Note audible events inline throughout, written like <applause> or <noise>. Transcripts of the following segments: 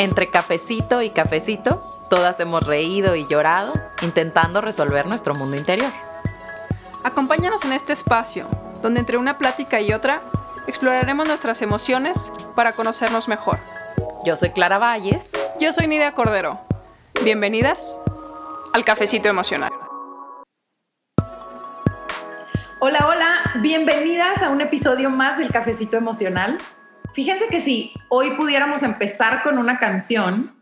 Entre cafecito y cafecito, todas hemos reído y llorado intentando resolver nuestro mundo interior. Acompáñanos en este espacio, donde entre una plática y otra exploraremos nuestras emociones para conocernos mejor. Yo soy Clara Valles. Yo soy Nidia Cordero. Bienvenidas al Cafecito Emocional. Hola, hola, bienvenidas a un episodio más del Cafecito Emocional. Fíjense que si hoy pudiéramos empezar con una canción,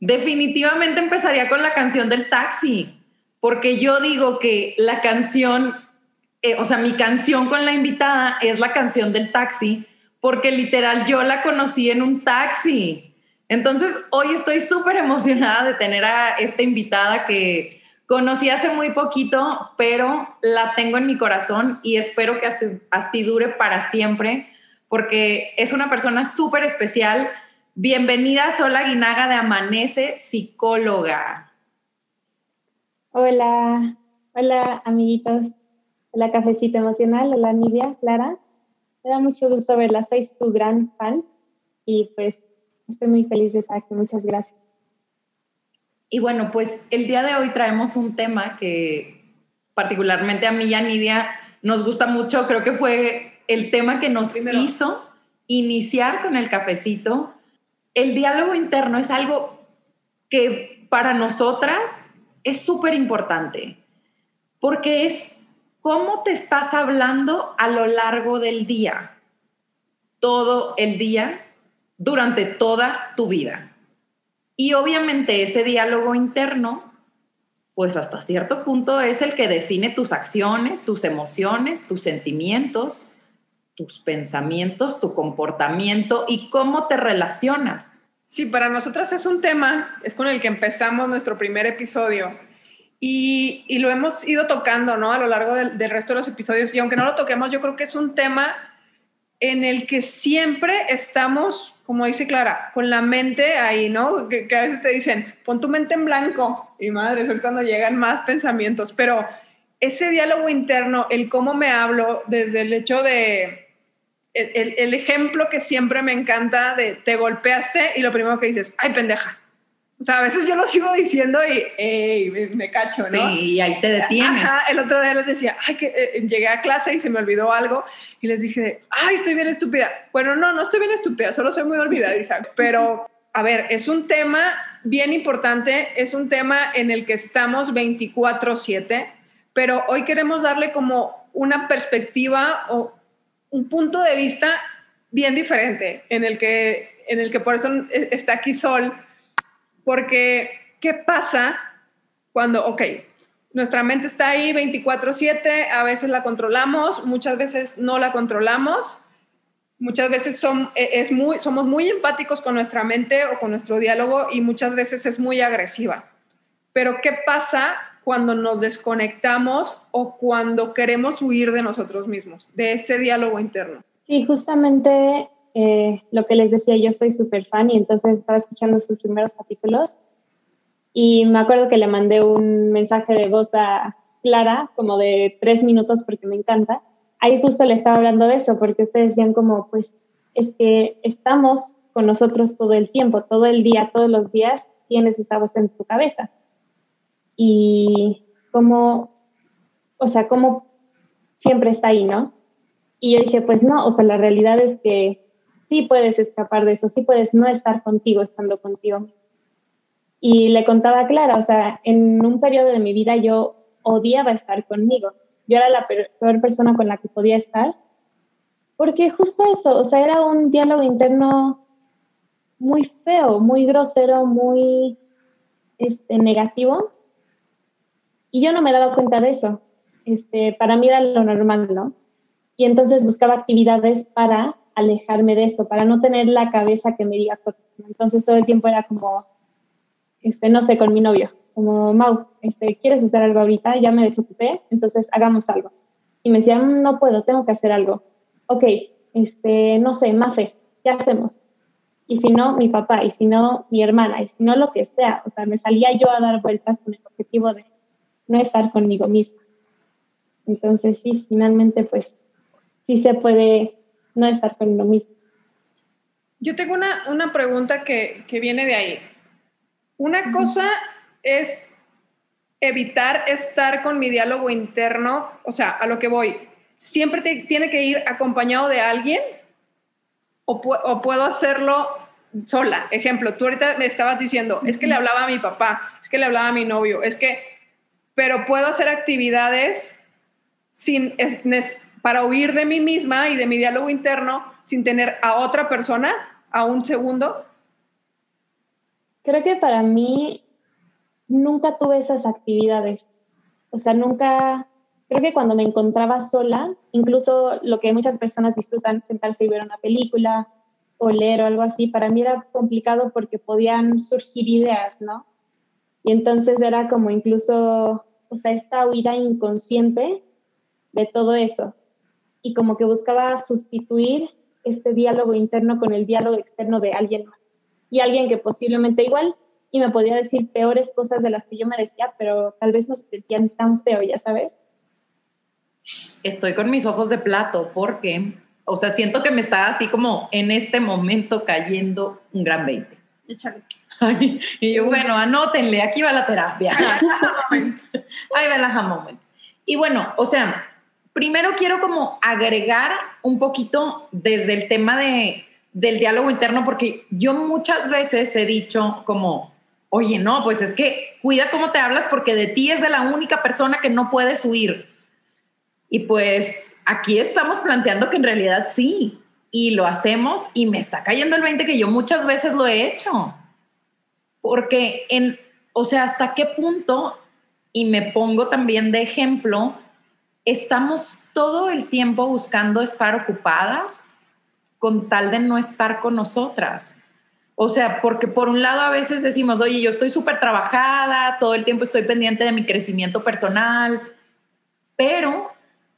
definitivamente empezaría con la canción del taxi, porque yo digo que la canción, eh, o sea, mi canción con la invitada es la canción del taxi, porque literal yo la conocí en un taxi. Entonces, hoy estoy súper emocionada de tener a esta invitada que Conocí hace muy poquito, pero la tengo en mi corazón y espero que así, dure para siempre, porque es una persona súper especial. Bienvenida Sola Guinaga de Amanece, psicóloga. Hola, hola amiguitos la Cafecito Emocional, hola Nidia, Clara. Me da mucho gusto verla, soy su gran fan y pues estoy muy feliz de estar aquí. Muchas gracias. Y bueno, pues el día de hoy traemos un tema que particularmente a mí y a Nidia nos gusta mucho. Creo que fue el tema que nos hizo iniciar con el cafecito. El diálogo interno es algo que para nosotras es súper importante porque es cómo te estás hablando a lo largo del día, todo el día, durante toda tu vida. Y obviamente ese diálogo interno, pues hasta cierto punto es el que define tus acciones, tus emociones, tus sentimientos, tus pensamientos, tu comportamiento y cómo te relacionas. Sí, para nosotras es un tema, es con el que empezamos nuestro primer episodio y, lo hemos ido tocando, ¿no? A lo largo del, resto de los episodios y aunque no lo toquemos, yo creo que es un tema en el que siempre estamos, como dice Clara, con la mente ahí, ¿no? Que, a veces te dicen, pon tu mente en blanco. Y madre, eso es cuando llegan más pensamientos. Pero ese diálogo interno, el cómo me hablo, desde el hecho de, el, el ejemplo que siempre me encanta de te golpeaste y lo primero que dices, ay pendeja. O sea, a veces yo lo sigo diciendo y me, cacho, ¿no? Sí, y ahí te detienes. Ajá, el otro día les decía, ay, que eh, llegué a clase y se me olvidó algo y les dije, ay, estoy bien estúpida. Bueno, no, no estoy bien estúpida, solo soy muy olvidadiza. Pero, a ver, es un tema bien importante, es un tema en el que estamos 24/7, pero hoy queremos darle como una perspectiva o un punto de vista bien diferente, en el que, en el que por eso está aquí Sol porque, ¿qué pasa cuando, ok, nuestra mente está ahí 24/7, a veces la controlamos, muchas veces no la controlamos, muchas veces son, e, es muy, somos muy empáticos con nuestra mente o con nuestro diálogo y muchas veces es muy agresiva. Pero ¿qué pasa cuando nos desconectamos o cuando queremos huir de nosotros mismos, de ese diálogo interno? Sí, justamente eh, lo que les decía, yo soy súper fan y entonces estaba escuchando sus primeros capítulos y me acuerdo que le mandé un mensaje de voz a Clara, como de tres minutos porque me encanta. Ahí justo le estaba hablando de eso, porque ustedes decían como, pues, es que estamos con nosotros todo el tiempo, todo el día, todos los días tienes esa voz en tu cabeza. Y como, o sea, como siempre está ahí, ¿no? Y yo dije, pues no, o sea, la realidad es que sí puedes escapar de eso, sí puedes no estar contigo estando contigo. Y le contaba a Clara, o sea, en un periodo de mi vida yo odiaba estar conmigo. Yo era la peor persona con la que podía estar, porque justo eso, o sea, era un diálogo interno muy feo, muy grosero, muy este, negativo. Y yo no me daba cuenta de eso. Este, para mí era lo normal, ¿no? Y entonces buscaba actividades para alejarme de esto, para no tener la cabeza que me diga cosas. Entonces todo el tiempo era como, este, no sé, con mi novio, como, Mau, este, ¿quieres hacer algo ahorita? Ya me desocupé, entonces hagamos algo. Y me decía, mm, no puedo, tengo que hacer algo. Ok, este, no sé, Mafe, ¿qué hacemos? Y si no, mi papá, y si no, mi hermana, y si no, lo que sea. O sea, me salía yo a dar vueltas con el objetivo de no estar conmigo misma. Entonces, sí, finalmente, pues, sí se puede no estar con lo mismo. Yo tengo una, una pregunta que, que, viene de ahí. Una cosa es evitar estar con mi diálogo interno, o sea, a lo que voy, siempre tiene que ir acompañado de alguien o, o, puedo hacerlo sola. Ejemplo, tú ahorita me estabas diciendo, es que le hablaba a mi papá, es que le hablaba a mi novio, es que, pero puedo hacer actividades sin, para huir de mí misma y de mi diálogo interno sin tener a otra persona a un segundo? Creo que para mí nunca tuve esas actividades. O sea, nunca, creo que cuando me encontraba sola, incluso lo que muchas personas disfrutan, sentarse y ver una película o leer o algo así, para mí era complicado porque podían surgir ideas, ¿no? Y entonces era como incluso, o sea, esta huida inconsciente de todo eso. Y como que buscaba sustituir este diálogo interno con el diálogo externo de alguien más. Y alguien que posiblemente igual y me podía decir peores cosas de las que yo me decía, pero tal vez no se sentían tan feo, ya sabes. Estoy con mis ojos de plato porque, o sea, siento que me está así como en este momento cayendo un gran 20. Échale. Y yo, bueno, anótenle, aquí va la terapia. <laughs> Ahí va la moment. Y bueno, o sea, primero quiero como agregar un poquito desde el tema de, del diálogo interno, porque yo muchas veces he dicho como, oye, no, pues es que cuida cómo te hablas porque de ti es de la única persona que no puedes huir. Y pues aquí estamos planteando que en realidad sí, y lo hacemos y me está cayendo el 20 que yo muchas veces lo he hecho. Porque en, o sea, hasta qué punto, y me pongo también de ejemplo, estamos todo el tiempo buscando estar ocupadas con tal de no estar con nosotras. O sea, porque por un lado a veces decimos, oye, yo estoy súper trabajada, todo el tiempo estoy pendiente de mi crecimiento personal, pero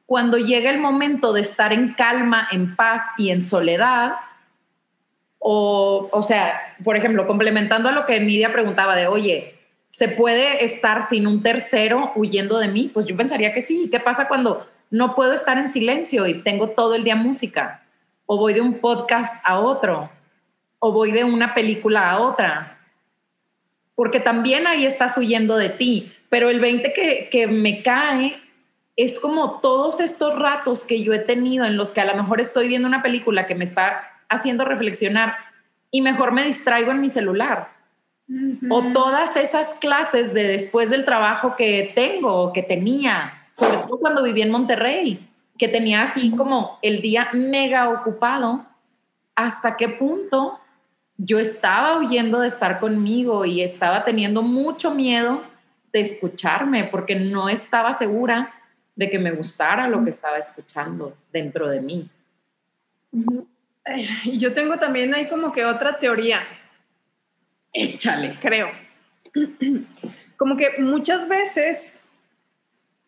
cuando llega el momento de estar en calma, en paz y en soledad, o, o sea, por ejemplo, complementando a lo que Nidia preguntaba de, oye, ¿Se puede estar sin un tercero huyendo de mí? Pues yo pensaría que sí. ¿Qué pasa cuando no puedo estar en silencio y tengo todo el día música? O voy de un podcast a otro. O voy de una película a otra. Porque también ahí estás huyendo de ti. Pero el 20 que, que me cae es como todos estos ratos que yo he tenido en los que a lo mejor estoy viendo una película que me está haciendo reflexionar y mejor me distraigo en mi celular. O todas esas clases de después del trabajo que tengo o que tenía, sobre todo cuando viví en Monterrey, que tenía así como el día mega ocupado, hasta qué punto yo estaba huyendo de estar conmigo y estaba teniendo mucho miedo de escucharme porque no estaba segura de que me gustara lo que estaba escuchando dentro de mí. <laughs> Yo tengo también ahí como que otra teoría échale, creo. <clears throat> Como que muchas veces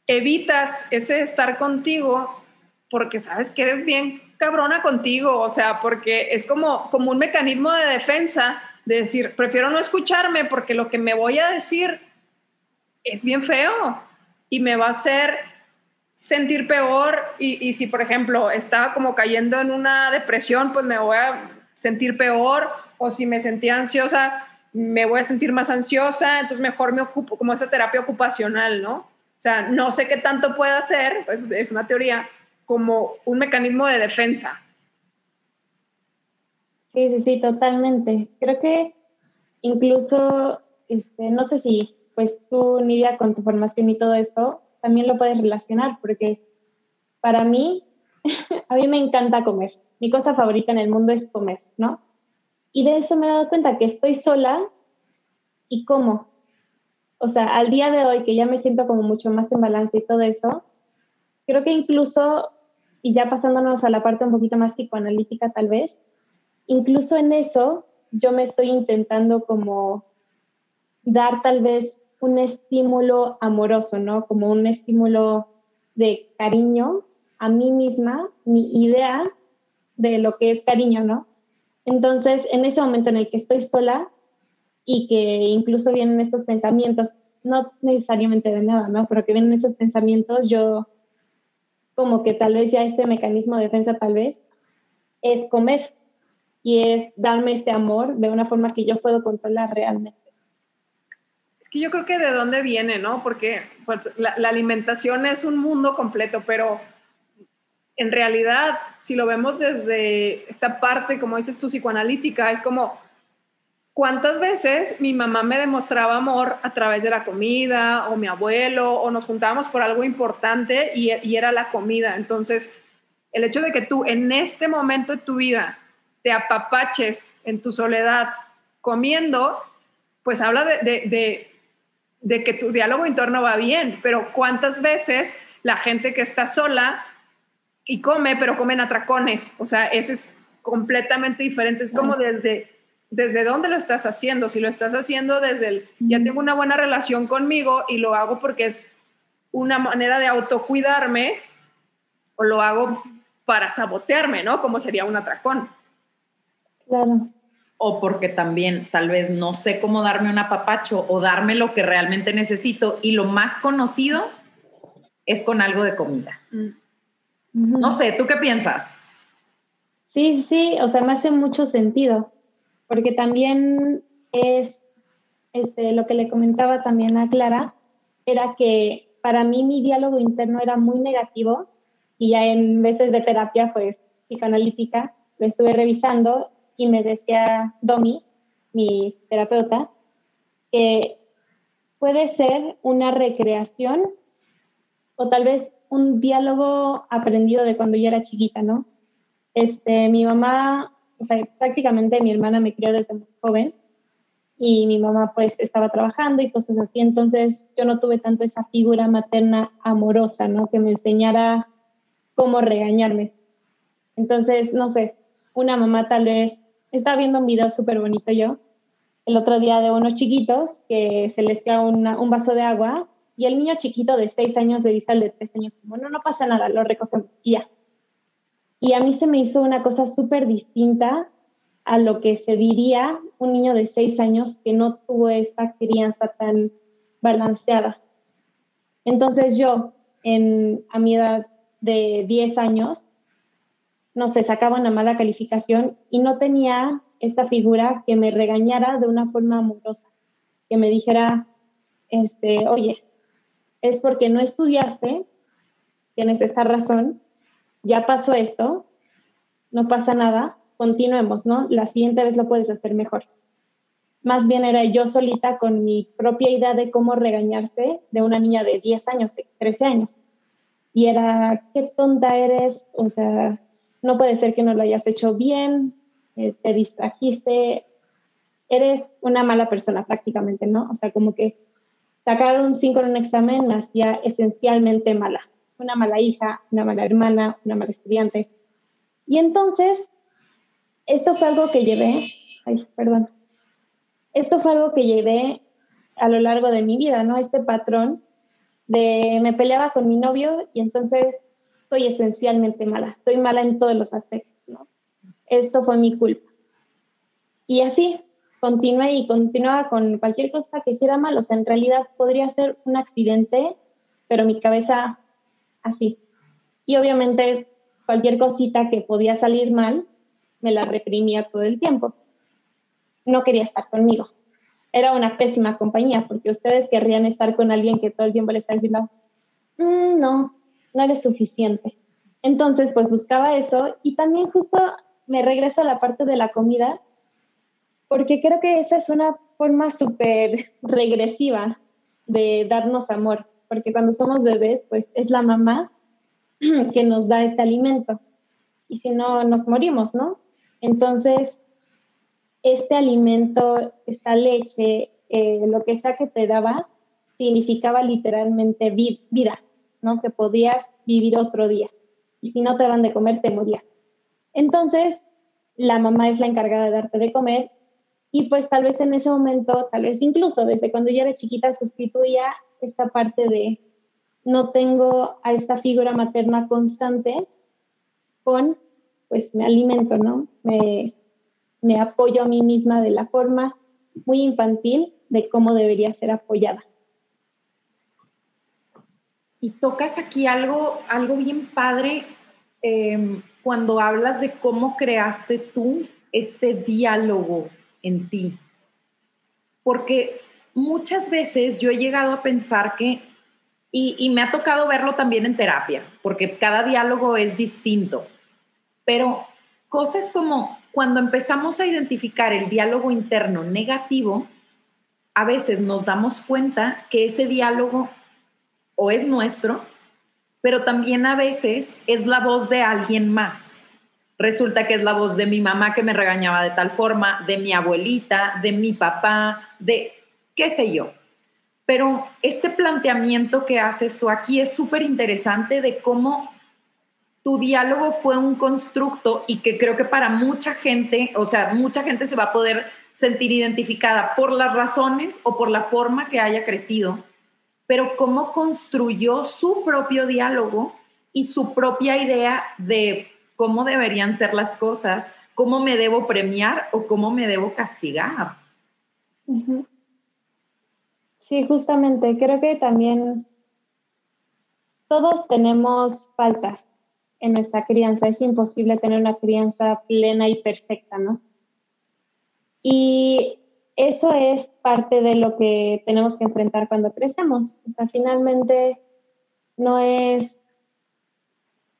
evitas ese estar contigo porque sabes que eres bien cabrona contigo, o sea, porque es como, como un mecanismo de defensa de decir, prefiero no escucharme porque lo que me voy a decir es bien feo y me va a hacer sentir peor y, y si, por ejemplo, estaba como cayendo en una depresión, pues me voy a sentir peor o si me sentía ansiosa, me voy a sentir más ansiosa, entonces mejor me ocupo, como esa terapia ocupacional, ¿no? O sea, no sé qué tanto puede hacer, pues es una teoría, como un mecanismo de defensa. Sí, sí, sí, totalmente. Creo que incluso, este, no sé si, pues tú, Nidia, con tu formación y todo eso, también lo puedes relacionar, porque para mí, <laughs> a mí me encanta comer. Mi cosa favorita en el mundo es comer, ¿no? Y de eso me he dado cuenta que estoy sola y cómo. O sea, al día de hoy que ya me siento como mucho más en balance y todo eso, creo que incluso, y ya pasándonos a la parte un poquito más psicoanalítica tal vez, incluso en eso yo me estoy intentando como dar tal vez un estímulo amoroso, ¿no? Como un estímulo de cariño a mí misma, mi idea de lo que es cariño, ¿no? Entonces, en ese momento en el que estoy sola y que incluso vienen estos pensamientos, no necesariamente de nada, ¿no? Pero que vienen esos pensamientos, yo como que tal vez ya este mecanismo de defensa tal vez es comer. y es darme este amor de una forma que yo puedo controlar realmente. Que yo creo que de dónde viene, ¿no? Porque pues, la, alimentación es un mundo completo, pero en realidad, si lo vemos desde esta parte, como dices tú, psicoanalítica, es como, ¿cuántas veces mi mamá me demostraba amor a través de la comida, o mi abuelo, o nos juntábamos por algo importante y, era la comida? Entonces, el hecho de que tú en este momento de tu vida te apapaches en tu soledad comiendo, pues habla de, que tu diálogo interno va bien, pero ¿cuántas veces la gente que está sola y come, pero comen atracones? O sea, ese es completamente diferente, es como desde, desde dónde lo estás haciendo, si lo estás haciendo desde el, ya tengo una buena relación conmigo y lo hago porque es una manera de autocuidarme, o lo hago para sabotearme, ¿no? Como sería un atracón. Claro. O porque también tal vez no sé cómo darme un apapacho o darme lo que realmente necesito y lo más conocido es con algo de comida. Mm. No sé, ¿tú qué piensas? Sí, sí, o sea, me hace mucho sentido, porque también es este, lo que le comentaba también a Clara, era que para mí mi diálogo interno era muy negativo y ya en veces de terapia, pues psicoanalítica, lo estuve revisando y me decía Domi, mi terapeuta, que puede ser una recreación o tal vez un diálogo aprendido de cuando yo era chiquita, ¿no? Este, mi mamá, o sea, prácticamente mi hermana me crió desde muy joven y mi mamá pues estaba trabajando y cosas así, entonces yo no tuve tanto esa figura materna amorosa, ¿no? Que me enseñara cómo regañarme. Entonces, no sé, una mamá tal vez estaba viendo un video súper bonito yo, el otro día de unos chiquitos que se les queda un vaso de agua y el niño chiquito de seis años le dice al de tres años, como, no, no pasa nada, lo recogemos y ya. Y a mí se me hizo una cosa súper distinta a lo que se diría un niño de seis años que no tuvo esta crianza tan balanceada. Entonces yo, en, a mi edad de 10 años, no sé, sacaba una mala calificación y no tenía esta figura que me regañara de una forma amorosa, que me dijera, este, oye, es porque no estudiaste, tienes esta razón, ya pasó esto, no pasa nada, continuemos, ¿no? La siguiente vez lo puedes hacer mejor. Más bien era yo solita con mi propia idea de cómo regañarse de una niña de 10 años, de 13 años. Y era, qué tonta eres, o sea, no puede ser que no lo hayas hecho bien, eh, te distrajiste, eres una mala persona prácticamente, ¿no? O sea, como que sacar un 5 en un examen me hacía esencialmente mala, una mala hija, una mala hermana, una mala estudiante. Y entonces, esto fue algo que llevé, ay, perdón, esto fue algo que llevé a lo largo de mi vida, ¿no? Este patrón de me peleaba con mi novio y entonces soy esencialmente mala, soy mala en todos los aspectos, ¿no? Esto fue mi culpa. Y así, continué y continuaba con cualquier cosa que hiciera mal, o sea, en realidad podría ser un accidente, pero mi cabeza así. Y obviamente cualquier cosita que podía salir mal, me la reprimía todo el tiempo. No quería estar conmigo. Era una pésima compañía, porque ustedes querrían estar con alguien que todo el tiempo le está diciendo, mm, no, no eres suficiente. Entonces, pues buscaba eso y también justo me regreso a la parte de la comida, porque creo que esa es una forma súper regresiva de darnos amor, porque cuando somos bebés, pues es la mamá <clears throat> que nos da este alimento. Y si no, nos morimos, ¿no? Entonces, este alimento, esta leche, eh, lo que sea que te daba, significaba literalmente vida. ¿No? Que podías vivir otro día. Y si no te dan de comer, te morías. Entonces, la mamá es la encargada de darte de comer y pues tal vez en ese momento, tal vez incluso desde cuando yo era chiquita, sustituía esta parte de no tengo a esta figura materna constante con, pues me alimento, ¿no? Me, me apoyo a mí misma de la forma muy infantil de cómo debería ser apoyada. Y tocas aquí algo, algo bien padre em, cuando hablas de cómo creaste tú este diálogo en ti? Porque muchas veces yo he llegado a pensar que, y, y me ha tocado verlo también en terapia, porque cada diálogo es distinto, pero cosas como cuando empezamos a identificar el diálogo interno negativo, a veces nos damos cuenta que ese diálogo o es nuestro, pero también a veces es la voz de alguien más. Resulta que es la voz de mi mamá que me regañaba de tal forma, de mi abuelita, de mi papá, de qué sé yo. Pero este planteamiento que haces tú aquí es súper interesante de cómo tu diálogo fue un constructo y que creo que para mucha gente, o sea, mucha gente se va a poder sentir identificada por las razones o por la forma que haya crecido, pero cómo construyó su propio diálogo y su propia idea de cómo deberían ser las cosas, cómo me debo premiar o cómo me debo castigar. Sí, justamente, creo que también todos tenemos faltas en nuestra crianza. Es imposible tener una crianza plena y perfecta, ¿no? Y eso es parte de lo que tenemos que enfrentar cuando crecemos. O sea, finalmente no es,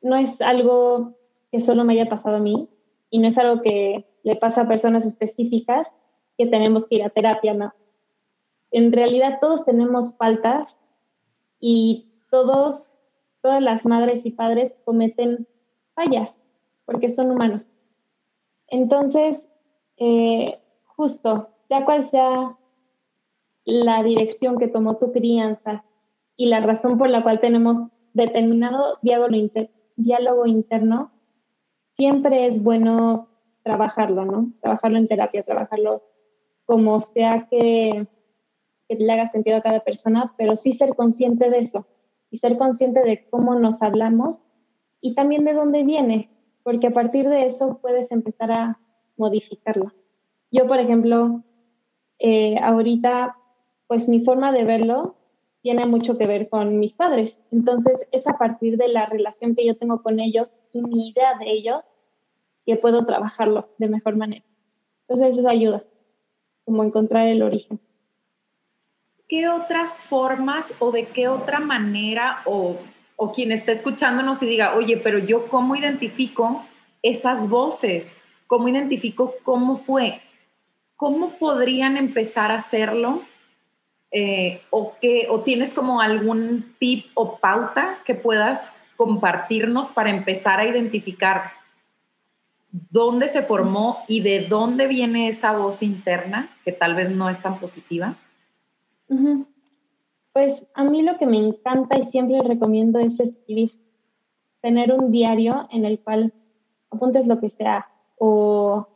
no es algo que solo me haya pasado a mí y no es algo que le pasa a personas específicas que tenemos que ir a terapia, ¿no? En realidad todos tenemos faltas y todos todas las madres y padres cometen fallas, porque son humanos. Entonces, eh, justo, sea cual sea la dirección que tomó tu crianza y la razón por la cual tenemos determinado diálogo, interno, siempre es bueno trabajarlo, ¿no? Trabajarlo en terapia, trabajarlo como sea que, que le haga sentido a cada persona, pero sí ser consciente de eso y ser consciente de cómo nos hablamos y también de dónde viene, porque a partir de eso puedes empezar a modificarlo. Yo, por ejemplo, eh, ahorita, pues mi forma de verlo tiene mucho que ver con mis padres. Entonces, es a partir de la relación que yo tengo con ellos y mi idea de ellos que puedo trabajarlo de mejor manera. Entonces, eso ayuda, como encontrar el origen. ¿qué otras formas o de qué otra manera o, o quien está escuchándonos y diga, oye, pero yo cómo identifico esas voces? ¿Cómo identifico cómo fue? ¿Cómo podrían empezar a hacerlo? Eh, o, que, ¿O tienes como algún tip o pauta que puedas compartirnos para empezar a identificar dónde se formó y de dónde viene esa voz interna que tal vez no es tan positiva? Pues a mí lo que me encanta y siempre recomiendo es escribir, tener un diario en el cual apuntes lo que sea o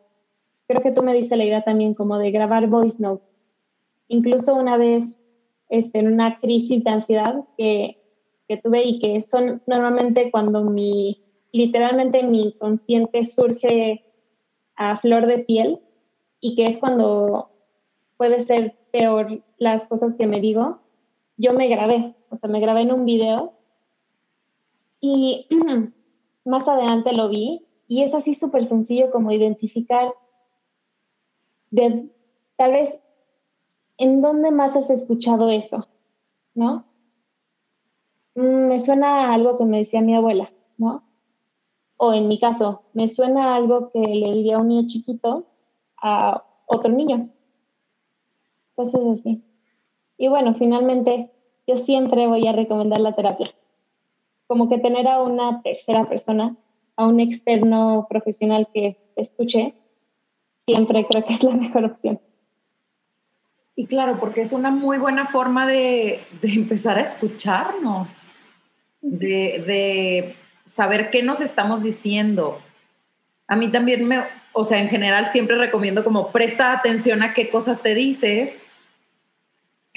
creo que tú me diste la idea también como de grabar voice notes. Incluso una vez este, en una crisis de ansiedad que, que tuve y que son normalmente cuando mi, literalmente mi consciente surge a flor de piel y que es cuando puede ser peor las cosas que me digo, yo me grabé, o sea, me grabé en un video y <clears throat> más adelante lo vi y es así súper sencillo como identificar de tal vez en dónde más has escuchado eso, ¿no? Mm, me suena algo que me decía mi abuela, ¿no? O en mi caso, me suena algo que le diría a un niño chiquito a otro niño. Cosas así. Y bueno, finalmente yo siempre voy a recomendar la terapia. Como que tener a una tercera persona, a un externo profesional que escuche, siempre creo que es la mejor opción. Y claro, porque es una muy buena forma de, de empezar a escucharnos, de, de, saber qué nos estamos diciendo. A mí también me, o sea, en general siempre recomiendo como presta atención a qué cosas te dices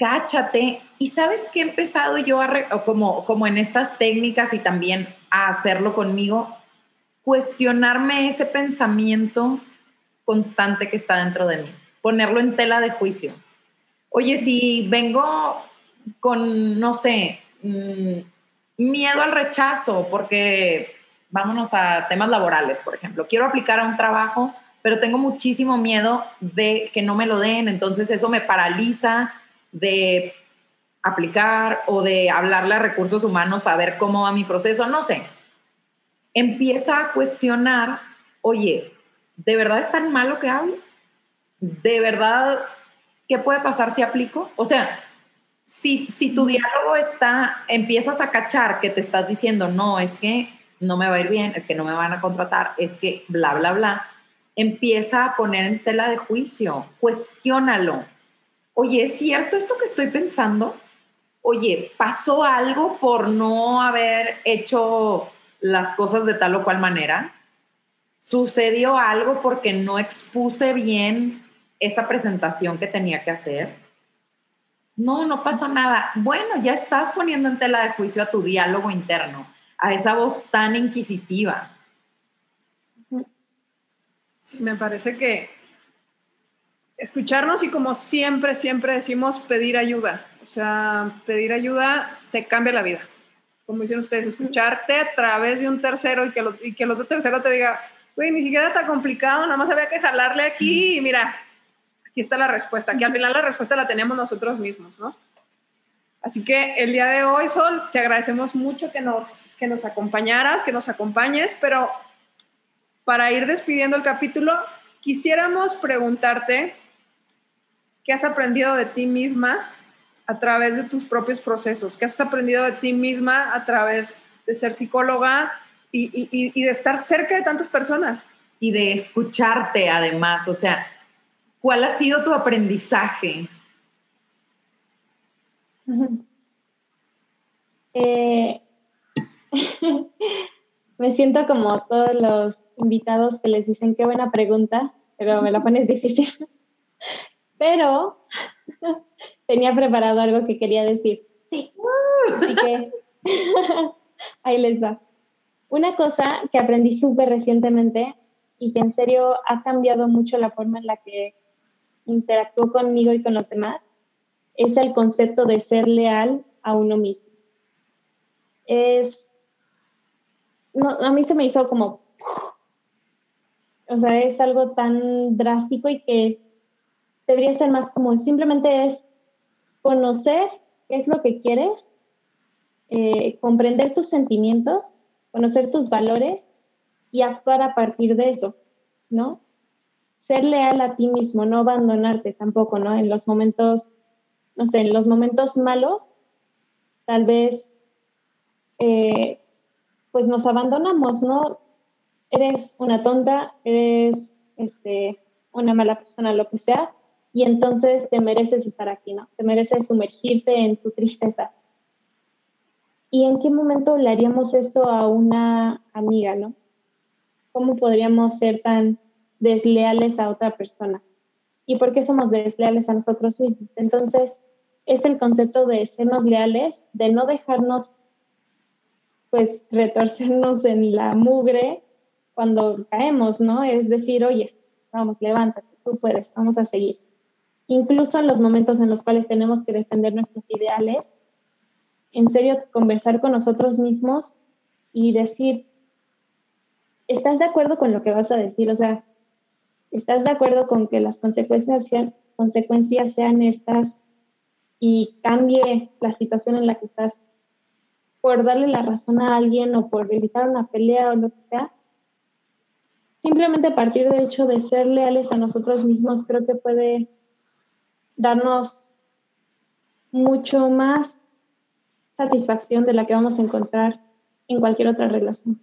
cáchate. Y sabes que he empezado yo a, como, como en estas técnicas y también a hacerlo conmigo, cuestionarme ese pensamiento constante que está dentro de mí, ponerlo en tela de juicio. Oye, si vengo con, no sé, mm, miedo al rechazo, porque vámonos a temas laborales, por ejemplo, quiero aplicar a un trabajo, pero tengo muchísimo miedo de que no me lo den, entonces eso me paraliza de aplicar o de hablarle a recursos humanos a ver cómo va mi proceso, no sé. Empieza a cuestionar, oye, ¿de verdad es tan malo que hablo? ¿De verdad qué puede pasar si aplico? O sea, si, si tu diálogo está, empiezas a cachar que te estás diciendo, no, es que no me va a ir bien, es que no me van a contratar, es que bla, bla, bla, empieza a poner en tela de juicio, cuestiónalo. Oye, ¿es cierto esto que estoy pensando? Oye, ¿pasó algo por no haber hecho las cosas de tal o cual manera? ¿Sucedió algo porque no expuse bien esa presentación que tenía que hacer? No, no pasó nada. Bueno, ya estás poniendo en tela de juicio a tu diálogo interno a esa voz tan inquisitiva. Sí, me parece que escucharnos y como siempre, siempre decimos pedir ayuda. O sea, pedir ayuda te cambia la vida. Como dicen ustedes, escucharte a través de un tercero y que, lo, y que el otro tercero te diga, güey, ni siquiera está complicado, nada más había que jalarle aquí y mira, aquí está la respuesta, que al final la respuesta la tenemos nosotros mismos, ¿no? Así que el día de hoy, Sol, te agradecemos mucho que nos, que nos acompañaras, que nos acompañes, pero para ir despidiendo el capítulo, quisiéramos preguntarte qué has aprendido de ti misma a través de tus propios procesos, qué has aprendido de ti misma a través de ser psicóloga y, y, y de estar cerca de tantas personas. Y de escucharte además, o sea, ¿cuál ha sido tu aprendizaje? Eh, <laughs> me siento como todos los invitados que les dicen qué buena pregunta, pero me la pones difícil. <laughs> Pero <laughs> tenía preparado algo que quería decir. Sí. Así que ahí les va. Una cosa que aprendí súper recientemente y que en serio ha cambiado mucho la forma en la que interactúo conmigo y con los demás es el concepto de ser leal a uno mismo. Es, a mí se me hizo como, o sea, es algo tan drástico y que debería ser más como simplemente es conocer qué es lo que quieres, eh, comprender tus sentimientos, conocer tus valores y actuar a partir de eso, ¿no? Ser leal a ti mismo, no abandonarte tampoco, ¿no? En los momentos no sé, en los momentos malos, tal vez, eh, pues nos abandonamos, ¿no? Eres una tonta, eres este, una mala persona, lo que sea, y entonces te mereces estar aquí, ¿no? Te mereces sumergirte en tu tristeza. ¿Y en qué momento le haríamos eso a una amiga, no? ¿Cómo podríamos ser tan desleales a otra persona? y por qué somos desleales a nosotros mismos. Entonces, es el concepto de sernos leales, de no dejarnos, pues, retorcernos en la mugre cuando caemos, ¿no? Es decir, oye, vamos, levántate, tú puedes, vamos a seguir. Incluso en los momentos en los cuales tenemos que defender nuestros ideales, en serio, conversar con nosotros mismos y decir, ¿estás de acuerdo con lo que vas a decir? O sea, ¿Estás de acuerdo con que las consecuencias sean, consecuencias sean estas y cambie la situación en la que estás por darle la razón a alguien o por evitar una pelea o lo que sea? Simplemente a partir del hecho de ser leales a nosotros mismos creo que puede darnos mucho más satisfacción de la que vamos a encontrar en cualquier otra relación.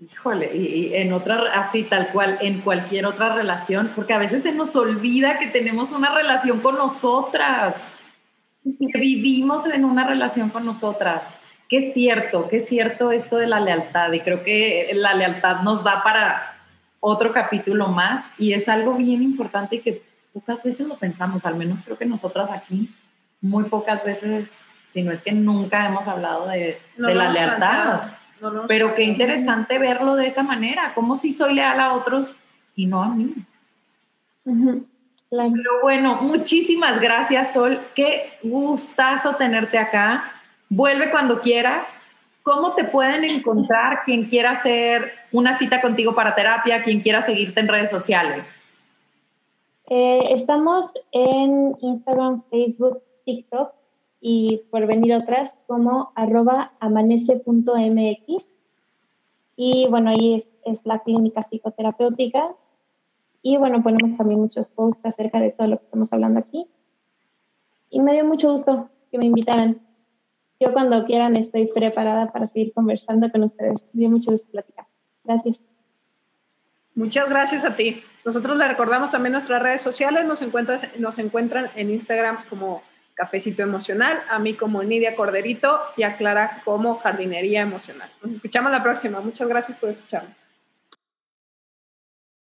Híjole, y, en otra, así tal cual, en cualquier otra relación, porque a veces se nos olvida que tenemos una relación con nosotras, que vivimos en una relación con nosotras. Qué cierto, qué cierto esto de la lealtad, y creo que la lealtad nos da para otro capítulo más, y es algo bien importante y que pocas veces lo pensamos, al menos creo que nosotras aquí, muy pocas veces, si no es que nunca hemos hablado de, de la lealtad. Pero qué interesante verlo de esa manera, como si soy leal a otros y no a mí. Pero bueno, muchísimas gracias, Sol. Qué gustazo tenerte acá. Vuelve cuando quieras. ¿cómo te pueden encontrar quien quiera hacer una cita contigo para terapia, quien quiera seguirte en redes sociales? Eh, estamos en Instagram, Facebook, TikTok y por venir otras como arroba amanece.mx. Y bueno, ahí es, la clínica psicoterapéutica. Y bueno, ponemos también muchos posts acerca de todo lo que estamos hablando aquí. Y me dio mucho gusto que me invitaran. Yo cuando quieran estoy preparada para seguir conversando con ustedes. Me dio mucho gusto platicar. Gracias. Muchas gracias a ti. Nosotros le recordamos también nuestras redes sociales. Nos, nos encuentran en Instagram como Cafecito Emocional, a mí como Nidia Corderito y a Clara como Jardinería Emocional. Nos escuchamos la próxima. Muchas gracias por escucharme.